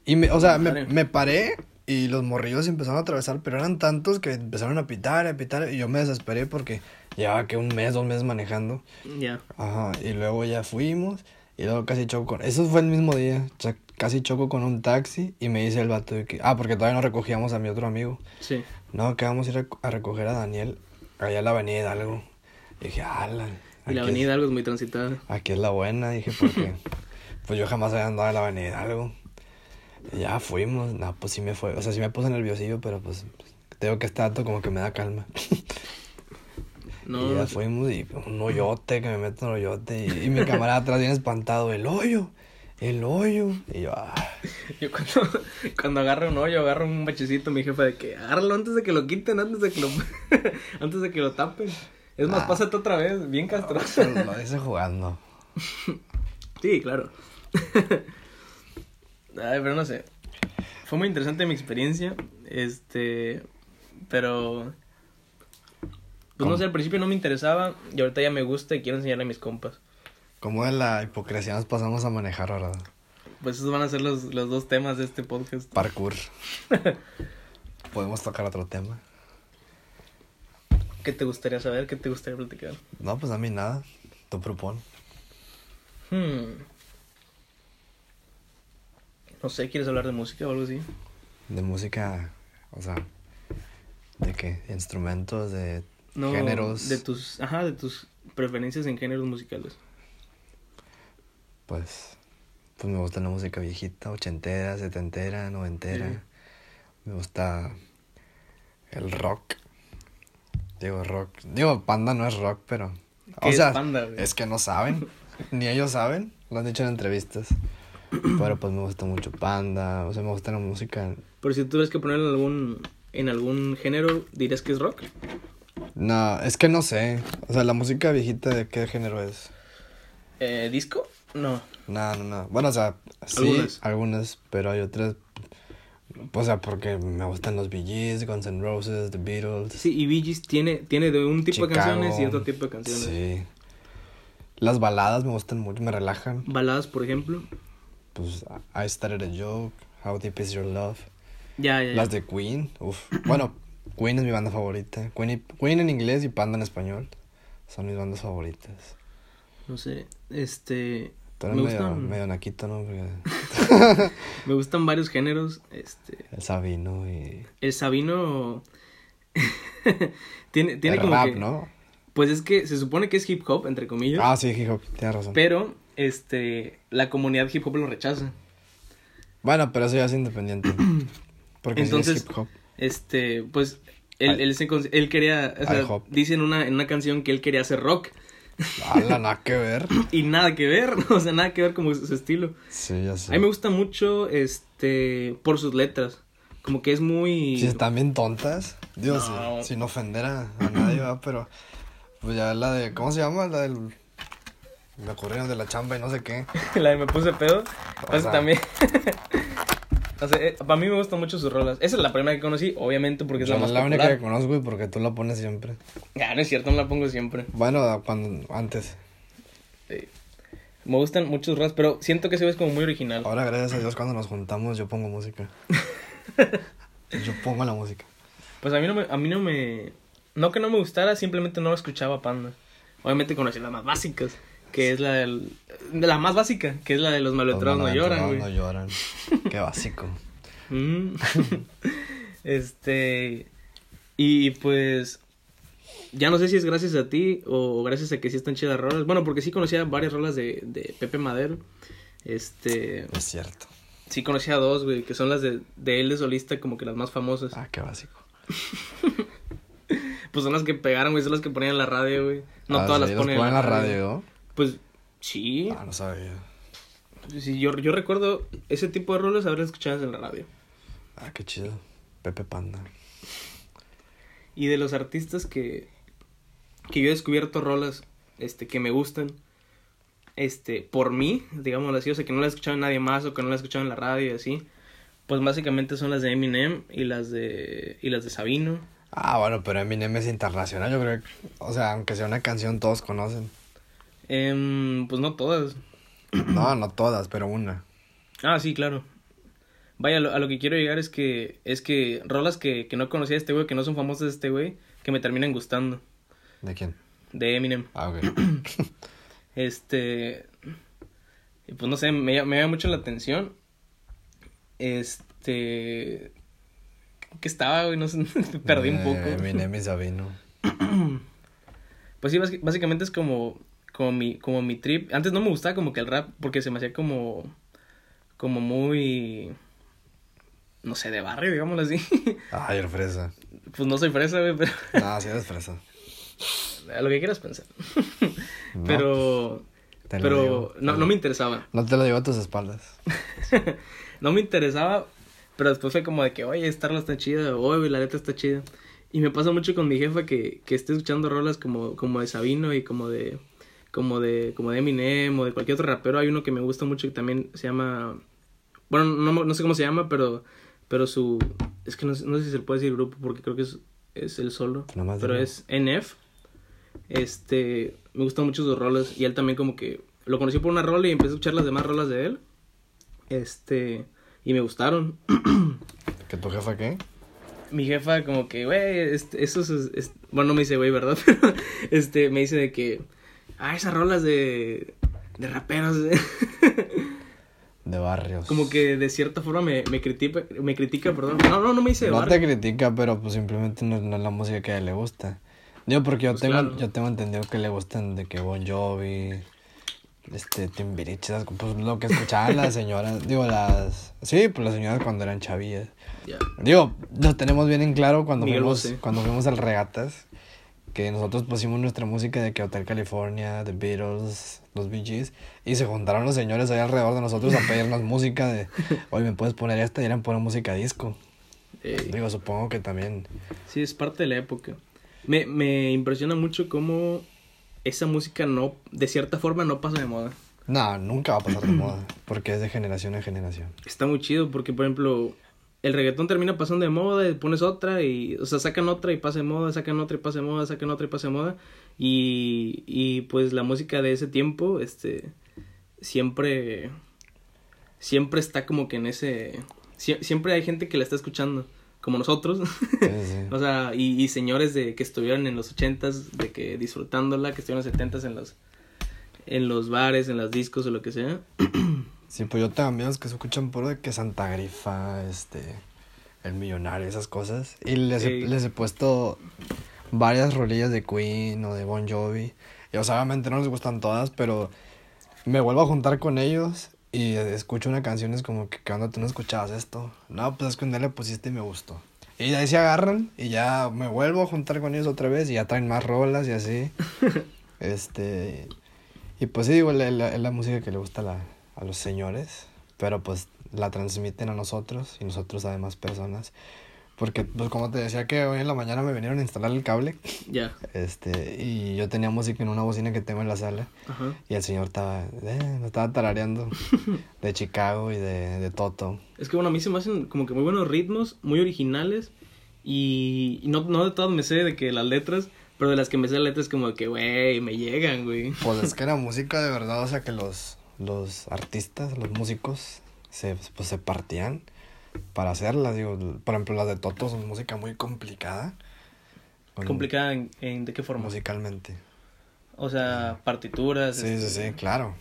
Y me, o sea, me, me paré y los morrillos empezaron a atravesar, pero eran tantos que empezaron a pitar, a pitar, y yo me desesperé porque llevaba que un mes, dos meses manejando. Ya. Ajá, y luego ya fuimos y luego casi choco con... Eso fue el mismo día, casi choco con un taxi y me dice el vato de que... Ah, porque todavía no recogíamos a mi otro amigo. Sí. No, que vamos a ir a, recoger a Daniel allá a la avenida Hidalgo. Y dije, ala. Y la avenida algo es muy transitada. Aquí es la buena, dije, porque [laughs] pues yo jamás había andado en la avenida Hidalgo. Ya fuimos, no, pues sí me fue, o sea, sí me puse nerviosillo, pero pues tengo que estar como que me da calma. [laughs] No, y ya no fuimos y un hoyote, que me meto en un hoyote. Y, y mi camarada atrás bien espantado, el hoyo, el hoyo. Y yo, ah, [laughs] Yo cuando, cuando agarro un hoyo, agarro un bachecito, mi jefa de que agárralo antes de que lo quiten, antes de que lo, [laughs] antes de que lo tapen. Es más, Ah. pásate otra vez, bien castroso. lo hice jugando. Sí, claro. Ay, pero no sé. Fue muy interesante mi experiencia. Este. Pero. Pues no ¿Cómo? sé, al principio no me interesaba. Y ahorita ya me gusta y quiero enseñarle a mis compas. Como de la hipocresía nos pasamos a manejar, ¿verdad? Pues esos van a ser los, los dos temas de este podcast. Parkour. [laughs] Podemos tocar otro tema. ¿Qué te gustaría saber? ¿Qué te gustaría platicar? No, pues a mí nada. Tú propon. Hmm. No sé, ¿quieres hablar de música o algo así? De música, o sea, ¿de qué? Instrumentos, de No, géneros. De tus, ajá, de tus preferencias en géneros musicales. Pues, pues me gusta la música viejita, ochentera, setentera, noventera. Sí. Me gusta el rock. Digo rock. Digo, Panda no es rock, pero... ¿Qué O es sea, Panda, güey? es que no saben. [laughs] Ni ellos saben. Lo han dicho en entrevistas. Pero pues me gusta mucho Panda. O sea, me gusta la música... Pero si tuvieras que ponerlo en algún, en algún género, ¿dirías que es rock? No, es que no sé. O sea, la música viejita, ¿de qué género es? Eh, ¿Disco? No. No, no, no. Bueno, o sea, sí, Algunas. algunas, pero hay otras. O sea, porque me gustan los Bee Gees, Guns N' Roses, The Beatles. Sí, y Bee Gees tiene, tiene de un tipo de canciones y otro tipo de canciones. Sí. Las baladas me gustan mucho, me relajan. Baladas, por ejemplo. Pues I Started a Joke, How Deep Is Your Love. Ya, ya, ya. Las de Queen, uf. Bueno, Queen es mi banda favorita. Queen, y- Queen en inglés y Panda en español. Son mis bandas favoritas. No sé, este... Tú eres Me medio, gustan- medio naquito, ¿no? [laughs] Me gustan varios géneros. Este... el Sabino y... El Sabino... [laughs] tiene tiene el como rap, que... ¿no? Pues es que se supone que es hip hop, entre comillas. Ah, sí, hip hop, tienes razón. Pero, este... La comunidad hip hop lo rechaza. Bueno, pero eso ya es independiente. [clears throat] Porque Entonces- sí es hip hop. Este, pues, él, él, se él quería, o sea, dice en una, en una canción que él quería hacer rock Ala, nada que ver. [clears throat] y nada que ver, [laughs] o sea, nada que ver como su, su estilo. Sí, ya sé. A mí me gusta mucho, este, por sus letras, como que es muy... Si están bien tontas. Dios, No. sin, sin ofender a, a nadie, ¿verdad? Pero, pues ya la de, ¿cómo se llama? La del... Me ocurrieron de la chamba y no sé qué. [laughs] La de me puse pedo, O sea, también, [laughs] O sea, eh, para mí me gustan mucho sus rolas. Esa es la primera que conocí, obviamente, porque es la más la popular. única que conozco y porque tú la pones siempre. Ah, no es cierto, no la pongo siempre. Bueno, cuando antes. Sí. Me gustan muchos sus rolas, pero siento que ese güey es como muy original. Ahora, gracias a Dios, cuando nos juntamos, yo pongo música. [laughs] yo pongo la música. Pues a mí no me, a mí no me, no que no me gustara, simplemente no escuchaba Panda. Obviamente conocí las más básicas, que es la del, de la más básica, que es la de los maletrados no lloran, güey. No lloran. Qué básico. [laughs] Mm. [laughs] este, y pues, ya no sé si es gracias a ti o gracias a que sí están chidas rolas. Bueno, porque sí conocía varias rolas de, de Pepe Madero. Este, Es cierto. sí conocía dos, güey, que son las de, de él de solista, como que las más famosas. Ah, qué básico. [laughs] Pues son las que pegaron, güey, son las que ponían en la radio, güey. No Ah, todas sí, las ponen ponen en la radio. Pues sí, Ah, no sabía. sí yo, yo recuerdo ese tipo de roles haberlas escuchadas en la radio. Ah, qué chido. Pepe Panda. Y de los artistas que, que yo he descubierto rolas este, que me gustan, este, por mí, digámoslo así, o sea, que no las he escuchado nadie más o que no las he escuchado en la radio y así, pues básicamente son las de Eminem y las de, y las de Sabino. Ah, bueno, pero Eminem es internacional, yo creo que, o sea, aunque sea una canción, todos conocen. Em, pues no todas. [clears throat] No, no todas, pero una. Ah, sí, claro. Vaya, lo- a lo que quiero llegar es que, es que rolas que, que no conocía de este güey, que no son famosas de este güey, que me terminan gustando, ¿De quién? de Eminem. Ah, ok. [clears throat] Este. y Pues no sé, me, llama- me llama mucho la atención. Este. ¿Qué estaba, güey? No sé, [laughs] perdí un Eh, poco. Eminem y Sabino. [clears throat] Pues sí, básicamente es como, como mi, como mi trip. Antes no me gustaba como que el rap, porque se me hacía como, como muy, no sé, de barrio, digámoslo así. [laughs] Ay, el fresa. Pues no soy fresa, güey, pero [laughs] No, sí eres fresa. [laughs] a lo que quieras pensar. No, pero, lo pero digo. no, no me interesaba. No te lo digo a tus espaldas. no me interesaba, pero después fue como de que, oye, esta rola está chida, oye, la letra está chida. Y me pasa mucho con mi jefa que, que esté escuchando rolas como, como de Sabino y como de, como de, como de Eminem o de cualquier otro rapero. Hay uno que me gusta mucho que también se llama, bueno, no, no sé cómo se llama, pero, pero su, es que no, sé- no sé si se le puede decir grupo porque creo que es, es el solo, Nomás pero es NF. Este, me gustan mucho sus rolas y él también como que lo conocí por una rola y empecé a escuchar las demás rolas de él. Este, y me gustaron. [clears throat] ¿Que tu jefa qué? Mi jefa como que, güey, este, eso es, es- bueno, no me dice güey, ¿verdad? [laughs] Este, me dice de que, ah, esas rolas de, de raperos, eh". [laughs] De barrios. como que de cierta forma me, me critica, me critica, perdón. No, no, no me dice de No barrio. te critica, pero pues simplemente no, no es la música que a él le gusta. Digo, porque yo Pues tengo, claro. yo tengo entendido que le gustan de que Bon Jovi, este, Timbiriche, pues lo que escuchaban las [laughs] señoras, digo, las, sí, pues las señoras cuando eran chavillas. Ya. Digo, lo tenemos bien en claro cuando Miguel fuimos, cuando fuimos al Regatas, que nosotros pusimos nuestra música de que Hotel California, The Beatles, los Bee Gees, y se juntaron los señores ahí alrededor de nosotros a pedirnos música de, [laughs] oye, ¿me puedes poner esta? Y eran pura música disco. Eh, Digo, supongo que también, sí, es parte de la época. Me, me impresiona mucho cómo esa música no, de cierta forma, no pasa de moda. no, nunca va a pasar de [clears throat] moda, porque es de generación en generación. Está muy chido porque, por ejemplo, el reggaetón termina pasando de moda y pones otra y, o sea, sacan otra y pasa de moda, sacan otra y pasa de moda, sacan otra y pasa de moda. Y, y pues la música de ese tiempo, este, siempre, siempre está como que en ese, sie- siempre hay gente que la está escuchando, como nosotros. [laughs] Sí, sí. o sea, y, y señores de que estuvieron en los ochentas, de que disfrutándola, que estuvieron en los setentas en los, en los bares, en las discos o lo que sea. [clears throat] Sí, pues yo tengo amigos que se escuchan puro de que Santa Grifa, este, El Millonario, esas cosas. Y les, he, les he puesto varias rolillas de Queen o de Bon Jovi. Y o sea, obviamente no les gustan todas, pero me vuelvo a juntar con ellos y escucho una canción y es como que, ¿qué onda? ¿Tú no escuchabas esto? No, pues es que un día le pusiste y me gustó. Y de ahí se agarran y ya me vuelvo a juntar con ellos otra vez y ya traen más rolas y así. [laughs] este... Y pues sí, digo, es la, la- la música que le gusta a, la- a los señores, pero pues la transmiten a nosotros y nosotros a demás personas. Porque, pues, como te decía que hoy en la mañana me vinieron a instalar el cable. Ya. Este, y yo tenía música en una bocina que tengo en la sala. Ajá. Y el señor estaba, eh, me estaba tarareando [laughs] de Chicago y de, de Toto. Es que bueno, a mí se me hacen como que muy buenos ritmos, muy originales. Y, y no, no de todas me sé de que las letras, pero de las que me sé las letras como que, güey, me llegan, güey. Pues es que era [laughs] música de verdad, o sea que los, los artistas, los músicos, se, pues, se partían para hacerlas. Digo, por ejemplo, las de Toto son música muy complicada. Complicada en, en de qué forma. Musicalmente. O sea, partituras. Sí, sí, este, sí, claro.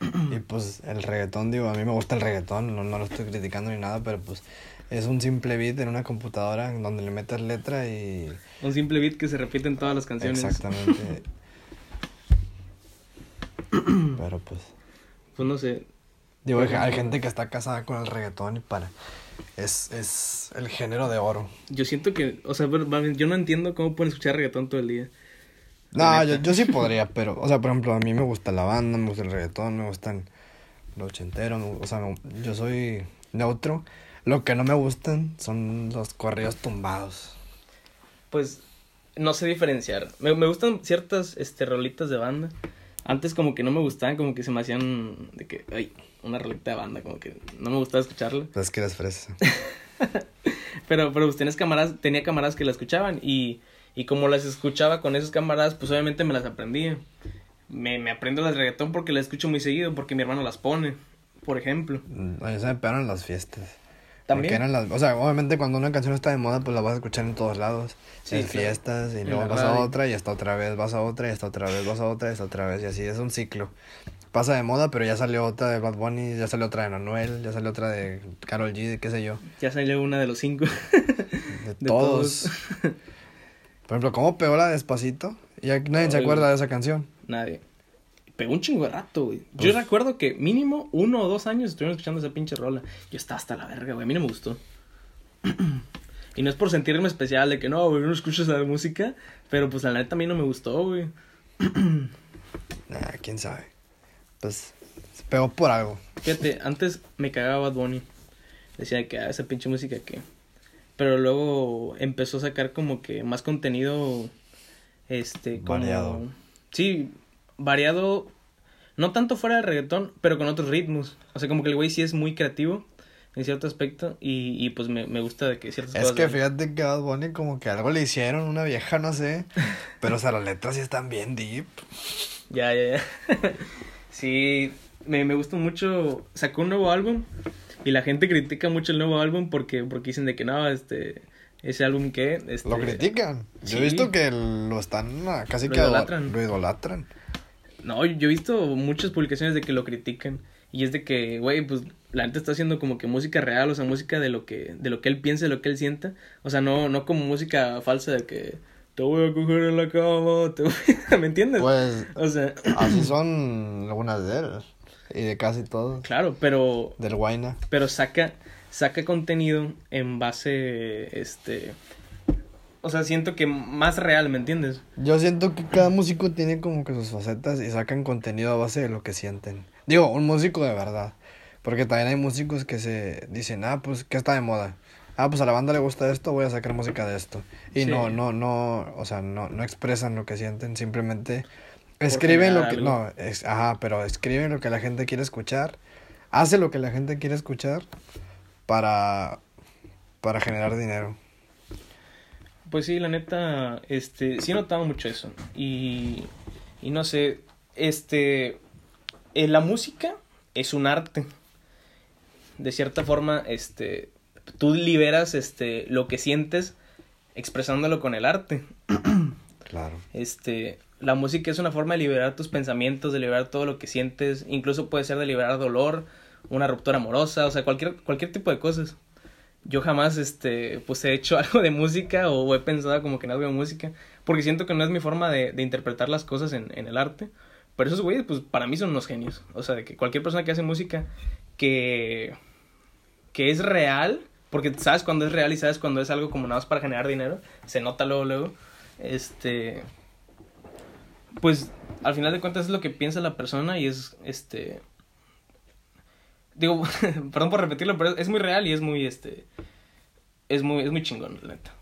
[clears throat] Y pues el reggaetón, digo, a mí me gusta el reggaetón, no, no lo estoy criticando ni nada, pero pues es un simple beat en una computadora en donde le metes letra y... Un simple beat que se repite en todas las canciones. Exactamente. [clears throat] pero pues... Pues no sé. Digo, hay, hay gente que está casada con el reggaetón y para... Es, es el género de oro. Yo siento que, o sea, yo no entiendo cómo pueden escuchar reggaetón todo el día. No, yo, yo sí [laughs] podría, pero, o sea, por ejemplo, a mí me gusta la banda, me gusta el reggaetón, me gustan los ochenteros, me- o sea, me- yo soy neutro. Lo que no me gustan son los corridos tumbados. Pues no sé diferenciar. Me, me gustan ciertas este, rolitas de banda. Antes como que no me gustaban, como que se me hacían de que, ay, una rolita de banda, como que no me gustaba escucharla. Pues es que eres fresa. [laughs] Pero, pero pues tenés camaradas, tenía camaradas que la escuchaban y, y como las escuchaba con esos camaradas, pues obviamente me las aprendía. Me, me aprendo las reggaetón porque las escucho muy seguido, porque mi hermano las pone, por ejemplo. A mí se me pegaron las fiestas. También. Porque eran las, o sea, obviamente cuando una canción está de moda, pues la vas a escuchar en todos lados. Sí, en claro. fiestas, y En luego vas a otra, y hasta otra vez, vas a otra, y hasta otra vez, vas a otra, y hasta otra vez, y así es un ciclo. Pasa de moda, pero ya salió otra de Bad Bunny, ya salió otra de Manuel, ya salió otra de Carol G, qué sé yo. Ya salió una de los cinco. De, [laughs] De todos. Por ejemplo, ¿cómo pegó la despacito? Ya nadie se acuerda de esa canción. Nadie. Pegó un chingo de rato, güey. Yo Pues- recuerdo que mínimo uno o dos años estuvieron escuchando esa pinche rola. Yo estaba hasta la verga, güey. A mí no me gustó. [clears throat] y no es por sentirme especial de que no, güey, no escucho esa música. Pero pues la neta a mí no me gustó, güey. [clears throat] Nah, quién sabe. Pues se pegó por algo. Fíjate, antes me cagaba Bad Bunny. Decía que ah, esa pinche música que. Pero luego empezó a sacar como que más contenido. Este, como. Variado. Sí, variado. No tanto fuera del reggaetón, pero con otros ritmos. O sea, como que el güey sí es muy creativo en cierto aspecto. Y, y pues me, me gusta de que ciertas Es cosas. que fíjate que Bad Bunny como que algo le hicieron, una vieja, no sé. [laughs] Pero o sea, las letras sí están bien deep. Ya, ya, ya. [laughs] sí, me, me gusta mucho. Sacó un nuevo álbum y la gente critica mucho el nuevo álbum porque, porque dicen de que no, este, ese álbum que... Este, Lo critican. Yo sí. he visto que lo están casi Lo que idolatran. lo idolatran. No, yo he visto muchas publicaciones de que lo critican y es de que, güey, pues la gente está haciendo como que música real, o sea, música de lo que, de lo que él piensa, de lo que él sienta. O sea, no, no como música falsa de que te voy a coger en la cama, te voy a... [laughs] ¿Me entiendes? Pues O sea, [clears throat] así [clears throat] son algunas de él. Y de casi todos. claro, pero Del Guayna. pero saca saca contenido en base este o sea siento que más real me entiendes Yo siento que cada músico tiene como que sus facetas y sacan contenido a base de lo que sienten. Digo, un músico de verdad. Porque también hay músicos que se dicen, ah, pues, ¿qué está de moda? Ah, pues a la banda le gusta esto, voy a sacar música de esto. Y Sí. no, no, no, o sea, no, no expresan lo que sienten, simplemente escriben lo que, algo. no, es, ajá, pero escriben lo que la gente quiere escuchar, hace lo que la gente quiere escuchar para, para generar dinero. Pues sí la neta este sí he notado mucho eso y y no sé este eh, la música es un arte de cierta forma este tú liberas este lo que sientes expresándolo con el arte [coughs] Claro. Este, la música es una forma de liberar tus pensamientos, de liberar todo lo que sientes, incluso puede ser de liberar dolor, una ruptura amorosa, o sea, cualquier, cualquier tipo de cosas. Yo jamás, este, pues he hecho [laughs] algo de música o he pensado como que en algo música, porque siento que no es mi forma de, de interpretar las cosas en, en el arte. Pero esos güeyes, pues para mí son unos genios. O sea, de que cualquier persona que hace música que, que es real, porque sabes cuando es real y sabes cuando es algo como nada más para generar dinero, se nota luego, luego. Este. Pues al final de cuentas es lo que piensa la persona y es este. Digo, [laughs] perdón por repetirlo, pero es muy real y es muy este. es muy, es muy chingón, la neta.